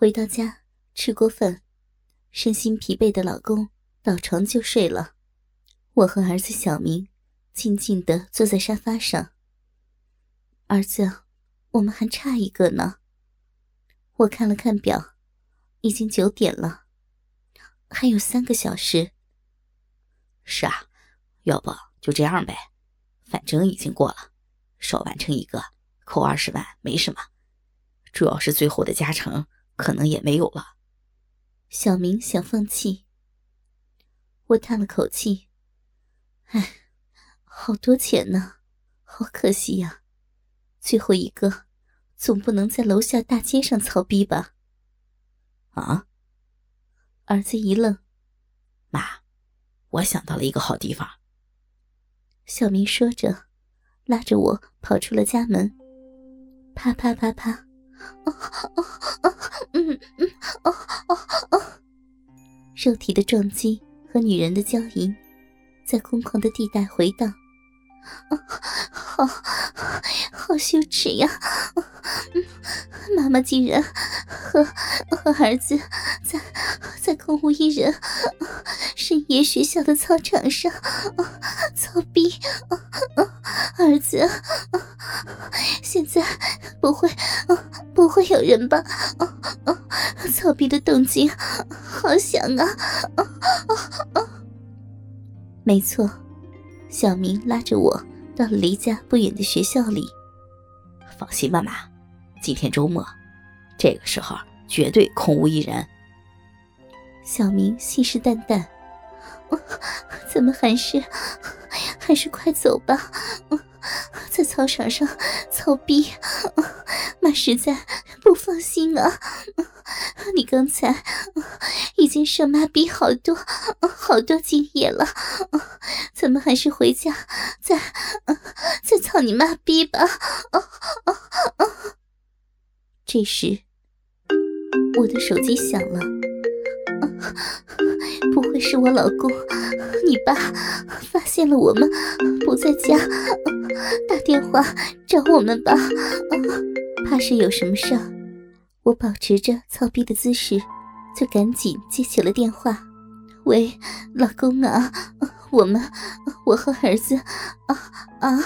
回到家，吃过饭，身心疲惫的老公倒床就睡了。我和儿子小明静静地坐在沙发上。儿子，我们还差一个呢。我看了看表，已经九点了，还有三个小时。是啊，要不就这样呗，反正已经过了，少完成一个扣二十万没什么，主要是最后的加成。可能也没有了。小明想放弃，我叹了口气：“哎，好多钱呢，好可惜呀！最后一个，总不能在楼下大街上操逼吧？”啊！儿子一愣：“妈，我想到了一个好地方。”小明说着，拉着我跑出了家门，啪啪啪啪。哦哦肉体的撞击和女人的娇吟，在空旷的地带回荡。好好羞耻呀！妈妈竟然和和儿子在在空无一人深夜学校的操场上操逼，儿子，现在不会不会有人吧？操逼的动静好响啊！哦哦没错。小明拉着我到了离家不远的学校里。放心吧，妈，今天周末，这个时候绝对空无一人。小明信誓旦旦：“怎么还是还是快走吧，在操场上操逼，妈实在不放心啊。”你刚才已经上妈逼好多好多精液了，咱们还是回家再再操你妈逼吧！这时，我的手机响了，不会是我老公你爸发现了我们不在家，打电话找我们吧？啊怕是有什么事儿。我保持着操逼的姿势，就赶紧接起了电话。喂，老公啊，我们，我和儿子，啊啊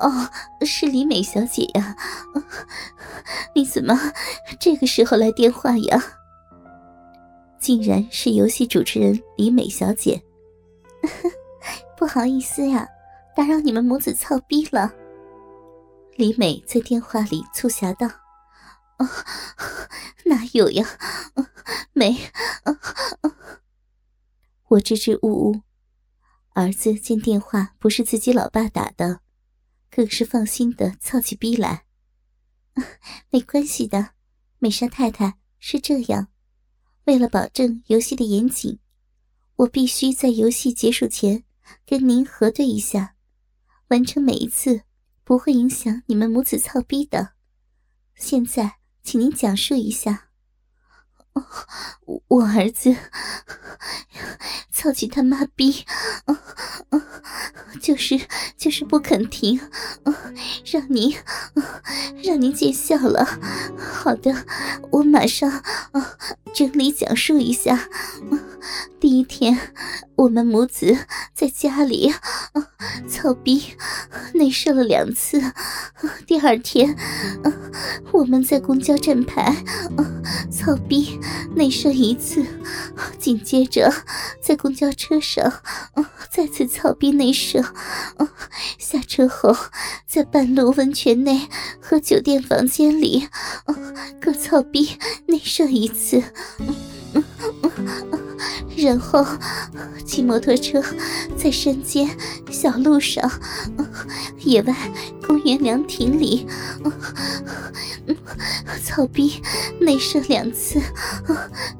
哦，是李美小姐呀。你怎么这个时候来电话呀？竟然是游戏主持人李美小姐。不好意思呀，打扰你们母子操逼了。李美在电话里促狭道。哪有呀？没。我支支吾吾。儿子见电话不是自己老爸打的，更是放心的操起逼来。没关系的，美莎太太是这样。为了保证游戏的严谨，我必须在游戏结束前跟您核对一下，完成每一次不会影响你们母子操逼的。现在。请您讲述一下，我儿子操起他妈逼，就是就是不肯停，让您让您见笑了。好的，我马上整理讲述一下。第一天，我们母子在家里操逼，内射了两次。第二天，我们在公交站牌操逼，内射一次。紧接着，在公交车上再次操逼内射。下车后，在半路温泉内和酒店房间里各操逼内射一次。然后骑摩托车在山间小路上、野外公园凉亭里，操逼内射两次，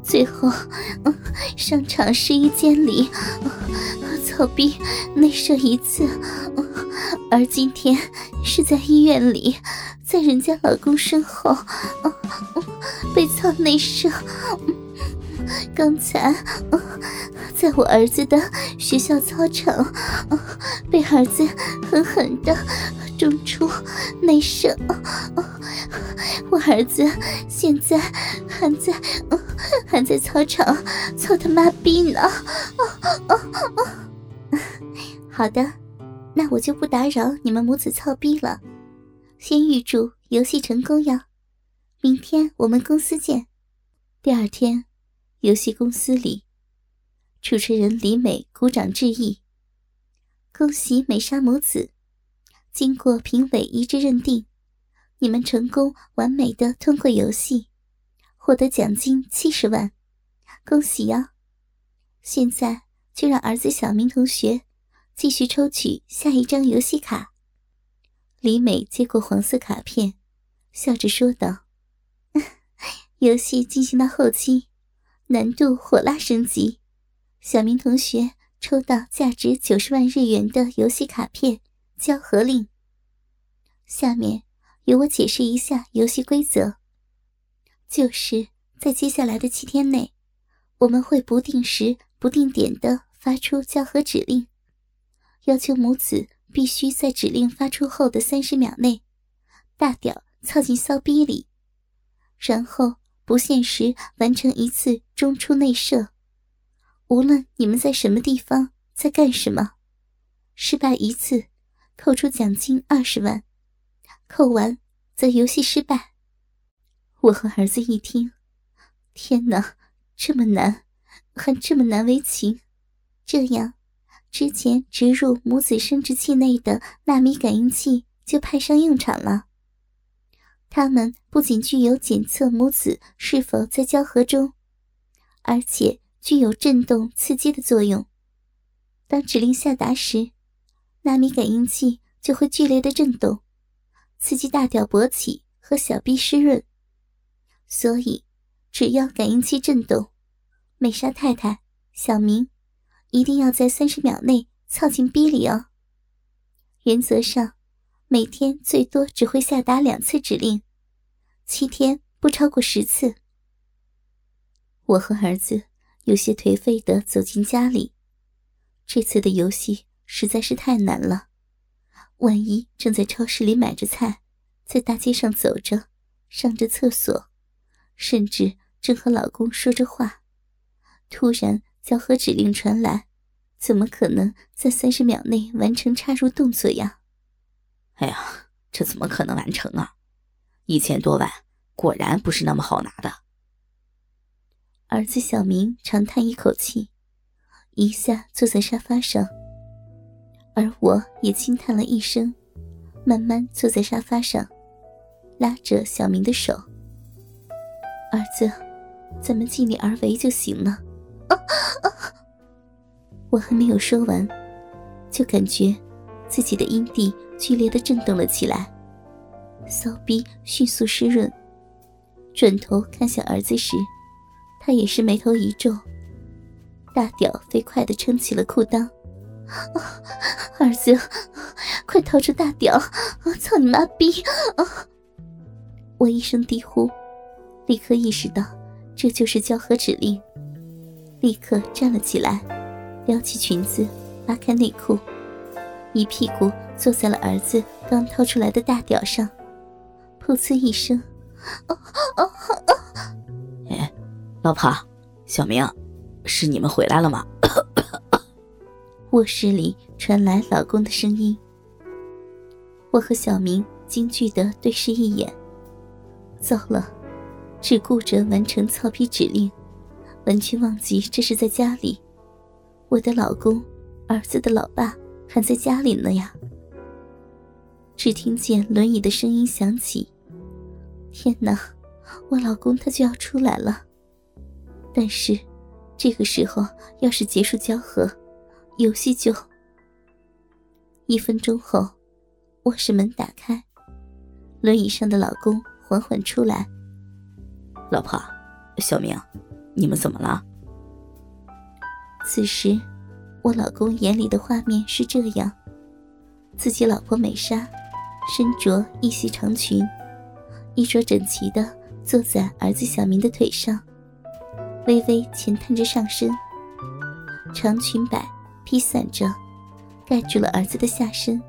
最后商场试衣间里操逼内射一次，而今天是在医院里，在人家老公身后被操内射。刚才，在我儿子的学校操场，被儿子狠狠的中出内射，我儿子现在还在还在操场操他妈逼呢！哦哦哦好的，那我就不打扰你们母子操逼了。先预祝游戏成功哟！明天我们公司见。第二天，游戏公司里，主持人李美鼓掌致意，恭喜美莎母子，经过评委一致认定。你们成功完美的通过游戏，获得奖金七十万，恭喜呀！现在就让儿子小明同学继续抽取下一张游戏卡。李美接过黄色卡片，笑着说道：“ 游戏进行到后期，难度火辣升级，小明同学抽到价值九十万日元的游戏卡片交合令。下面。”给我解释一下游戏规则，就是在接下来的七天内，我们会不定时、不定点的发出交合指令，要求母子必须在指令发出后的三十秒内，大屌操进骚逼里，然后不限时完成一次中出内射。无论你们在什么地方，在干什么，失败一次，扣除奖金二十万。扣完，则游戏失败。我和儿子一听，天哪，这么难，还这么难为情。这样，之前植入母子生殖器内的纳米感应器就派上用场了。它们不仅具有检测母子是否在交合中，而且具有震动刺激的作用。当指令下达时，纳米感应器就会剧烈的震动。刺激大屌勃起和小臂湿润，所以只要感应器震动，美莎太太、小明一定要在三十秒内操进逼里哦。原则上，每天最多只会下达两次指令，七天不超过十次。我和儿子有些颓废的走进家里，这次的游戏实在是太难了。万一正在超市里买着菜，在大街上走着，上着厕所，甚至正和老公说着话，突然交合指令传来，怎么可能在三十秒内完成插入动作呀？哎呀，这怎么可能完成啊？一千多万果然不是那么好拿的。儿子小明长叹一口气，一下坐在沙发上。而我也轻叹了一声，慢慢坐在沙发上，拉着小明的手：“儿子，咱们尽力而为就行了。”我还没有说完，就感觉自己的阴蒂剧烈的震动了起来，骚逼迅速湿润。转头看向儿子时，他也是眉头一皱，大屌飞快的撑起了裤裆。儿子，快掏出大屌！操你妈逼！我一声低呼，立刻意识到这就是交合指令，立刻站了起来，撩起裙子，拉开内裤，一屁股坐在了儿子刚掏出来的大屌上，噗呲一声，哎，老婆，小明，是你们回来了吗？卧室里传来老公的声音，我和小明惊惧的对视一眼。糟了，只顾着完成操逼指令，完全忘记这是在家里。我的老公，儿子的老爸还在家里呢呀！只听见轮椅的声音响起。天哪，我老公他就要出来了！但是，这个时候要是结束交合。游戏就一分钟后，卧室门打开，轮椅上的老公缓缓出来。老婆，小明，你们怎么了？此时，我老公眼里的画面是这样：自己老婆美莎身着一袭长裙，衣着整齐的坐在儿子小明的腿上，微微前探着上身，长裙摆。披散着，盖住了儿子的下身，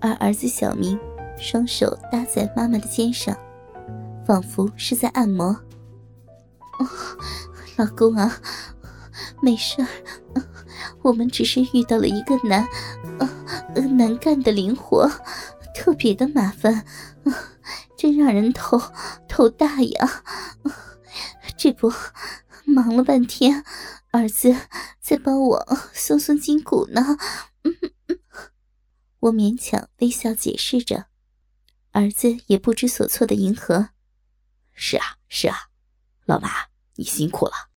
而儿子小明双手搭在妈妈的肩上，仿佛是在按摩。老公啊，没事儿，我们只是遇到了一个难，难干的灵活，特别的麻烦，真让人头头大呀。这不，忙了半天，儿子在帮我松松筋骨呢。我勉强微笑解释着，儿子也不知所措的迎合。是啊，是啊，老妈，你辛苦了。